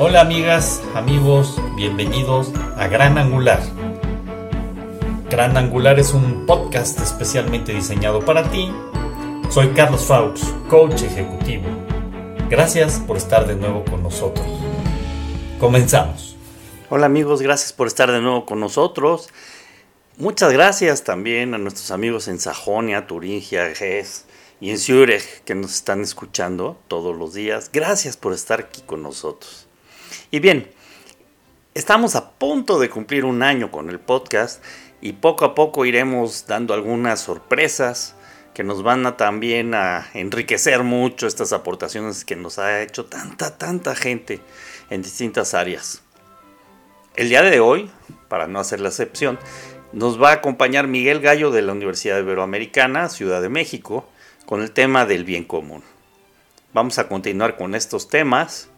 Hola amigas, amigos, bienvenidos a Gran Angular. Gran Angular es un podcast especialmente diseñado para ti. Soy Carlos Faux, coach ejecutivo. Gracias por estar de nuevo con nosotros. Comenzamos. Hola amigos, gracias por estar de nuevo con nosotros. Muchas gracias también a nuestros amigos en Sajonia, Turingia, Gess y en Zurich que nos están escuchando todos los días. Gracias por estar aquí con nosotros. Y bien, estamos a punto de cumplir un año con el podcast y poco a poco iremos dando algunas sorpresas que nos van a también a enriquecer mucho estas aportaciones que nos ha hecho tanta, tanta gente en distintas áreas. El día de hoy, para no hacer la excepción, nos va a acompañar Miguel Gallo de la Universidad Iberoamericana, Ciudad de México, con el tema del bien común. Vamos a continuar con estos temas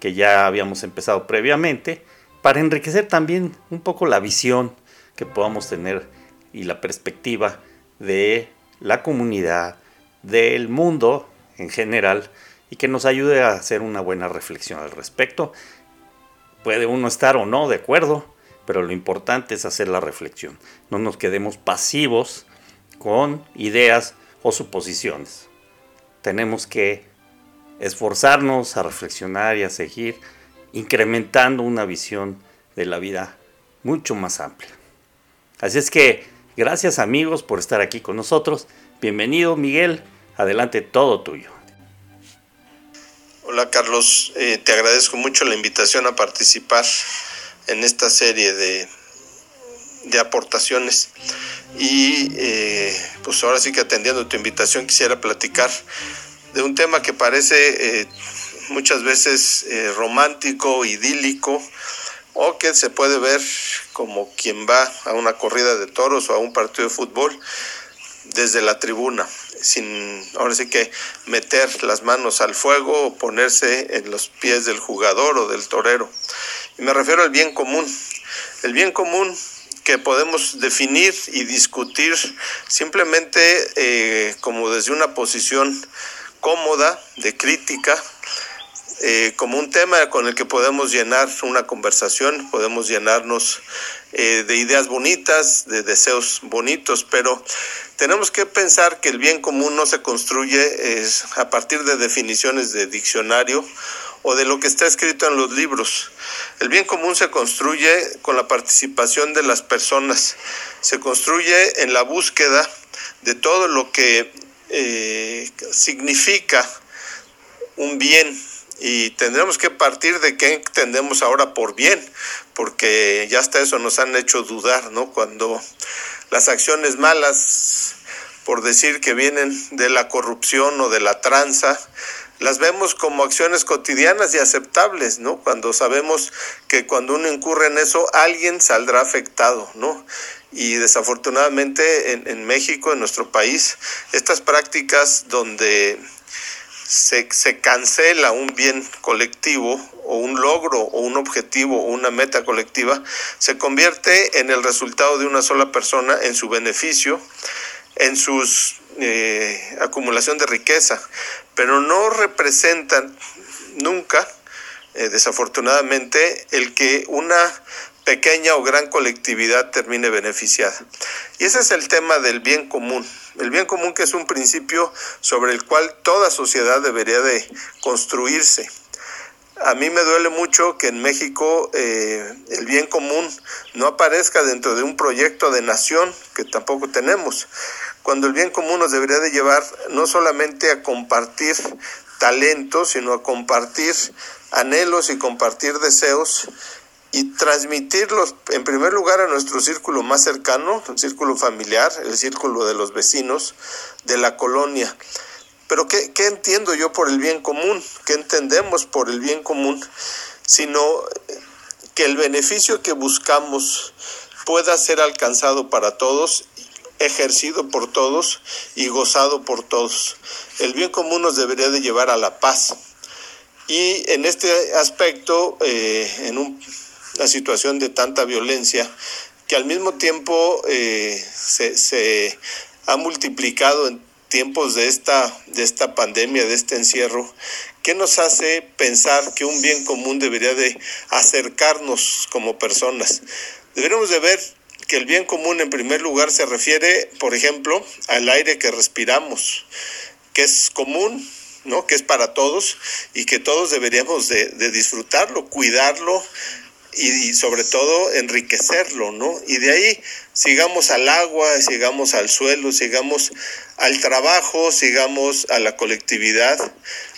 que ya habíamos empezado previamente, para enriquecer también un poco la visión que podamos tener y la perspectiva de la comunidad, del mundo en general, y que nos ayude a hacer una buena reflexión al respecto. Puede uno estar o no de acuerdo, pero lo importante es hacer la reflexión. No nos quedemos pasivos con ideas o suposiciones. Tenemos que esforzarnos a reflexionar y a seguir incrementando una visión de la vida mucho más amplia. Así es que gracias amigos por estar aquí con nosotros. Bienvenido Miguel, adelante todo tuyo. Hola Carlos, eh, te agradezco mucho la invitación a participar en esta serie de, de aportaciones y eh, pues ahora sí que atendiendo tu invitación quisiera platicar de un tema que parece eh, muchas veces eh, romántico, idílico, o que se puede ver como quien va a una corrida de toros o a un partido de fútbol desde la tribuna, sin ahora sí que meter las manos al fuego o ponerse en los pies del jugador o del torero. Y me refiero al bien común. El bien común que podemos definir y discutir simplemente eh, como desde una posición cómoda, de crítica, eh, como un tema con el que podemos llenar una conversación, podemos llenarnos eh, de ideas bonitas, de deseos bonitos, pero tenemos que pensar que el bien común no se construye a partir de definiciones de diccionario o de lo que está escrito en los libros. El bien común se construye con la participación de las personas, se construye en la búsqueda de todo lo que eh, significa un bien y tendremos que partir de qué entendemos ahora por bien, porque ya hasta eso nos han hecho dudar, ¿no? Cuando las acciones malas, por decir que vienen de la corrupción o de la tranza, las vemos como acciones cotidianas y aceptables, ¿no? Cuando sabemos que cuando uno incurre en eso, alguien saldrá afectado, ¿no? Y desafortunadamente en, México, en nuestro país, estas prácticas donde se, cancela un bien colectivo o un logro o un objetivo o una meta colectiva, se convierte en el resultado de una sola persona, en su beneficio, en su eh, acumulación de riqueza, pero no representan nunca, eh, desafortunadamente, el que una pequeña o gran colectividad termine beneficiada. Y ese es el tema del bien común. El bien común que es un principio sobre el cual toda sociedad debería de construirse. A mí me duele mucho que en México eh, el bien común no aparezca dentro de un proyecto de nación que tampoco tenemos cuando el bien común nos debería de llevar no solamente a compartir talentos, sino a compartir anhelos y compartir deseos y transmitirlos en primer lugar a nuestro círculo más cercano, el círculo familiar, el círculo de los vecinos, de la colonia. Pero ¿qué, qué entiendo yo por el bien común? ¿Qué entendemos por el bien común? Sino que el beneficio que buscamos pueda ser alcanzado para todos ejercido por todos y gozado por todos. El bien común nos debería de llevar a la paz. Y en este aspecto, eh, en una situación de tanta violencia, que al mismo tiempo eh, se, se, ha multiplicado en tiempos de esta, de esta pandemia, de este encierro, ¿qué nos hace pensar que un bien común debería de acercarnos como personas? Deberíamos de ver que el bien común en primer lugar se refiere, por ejemplo, al aire que respiramos, que es común, ¿no? que es para todos y que todos deberíamos de, de disfrutarlo, cuidarlo, y, sobre todo enriquecerlo, ¿no? Y de ahí sigamos al agua, sigamos al suelo, sigamos al trabajo, sigamos a la colectividad,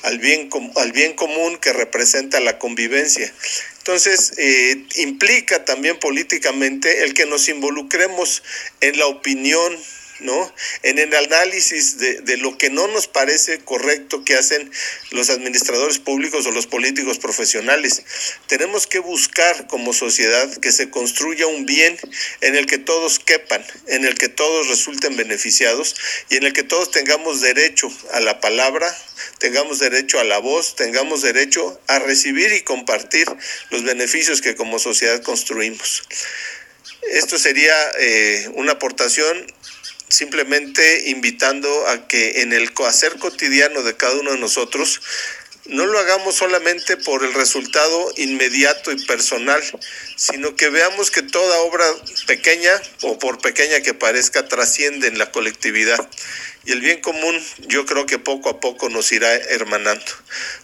al bien, al bien común que representa la convivencia. Entonces, eh, implica también políticamente el que nos involucremos en la opinión ¿no? En el análisis de, de, lo que no nos parece correcto que hacen los administradores públicos o los políticos profesionales. Tenemos que buscar como sociedad que se construya un bien en el que todos quepan, en el que todos resulten beneficiados y en el que todos tengamos derecho a la palabra, tengamos derecho a la voz, tengamos derecho a recibir y compartir los beneficios que como sociedad construimos. Esto sería eh, una aportación simplemente invitando a que en el hacer cotidiano de cada uno de nosotros no lo hagamos solamente por el resultado inmediato y personal, sino que veamos que toda obra pequeña o por pequeña que parezca trasciende en la colectividad. Y el bien común yo creo que poco a poco nos irá hermanando.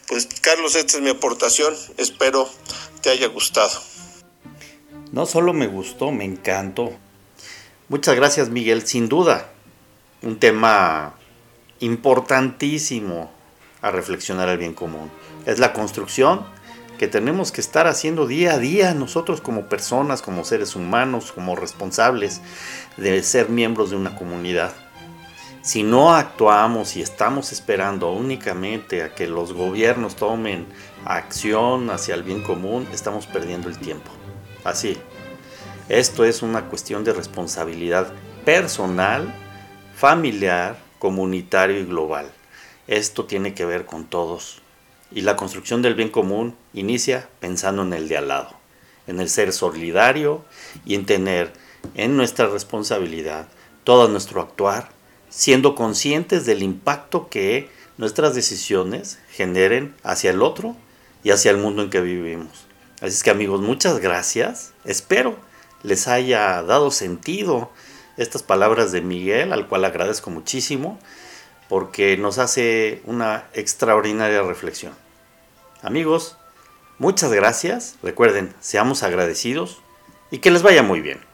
Pues Carlos, esta es mi aportación, espero te haya gustado. No solo me gustó, me encantó. Muchas gracias Miguel, sin duda, un tema importantísimo a reflexionar el bien común. Es la construcción que tenemos que estar haciendo día a día nosotros como personas, como seres humanos, como responsables de ser miembros de una comunidad. Si no actuamos y estamos esperando únicamente a que los gobiernos tomen acción hacia el bien común, estamos perdiendo el tiempo. Así, esto es una cuestión de responsabilidad personal, familiar, comunitario y global. Esto tiene que ver con todos. Y la construcción del bien común inicia pensando en el de al lado, en el ser solidario y en tener en nuestra responsabilidad todo nuestro actuar, siendo conscientes del impacto que nuestras decisiones generen hacia el otro y hacia el mundo en que vivimos. Así es que amigos, muchas gracias. Espero les haya dado sentido estas palabras de Miguel, al cual agradezco muchísimo, porque nos hace una extraordinaria reflexión. Amigos, muchas gracias. Recuerden, seamos agradecidos y que les vaya muy bien.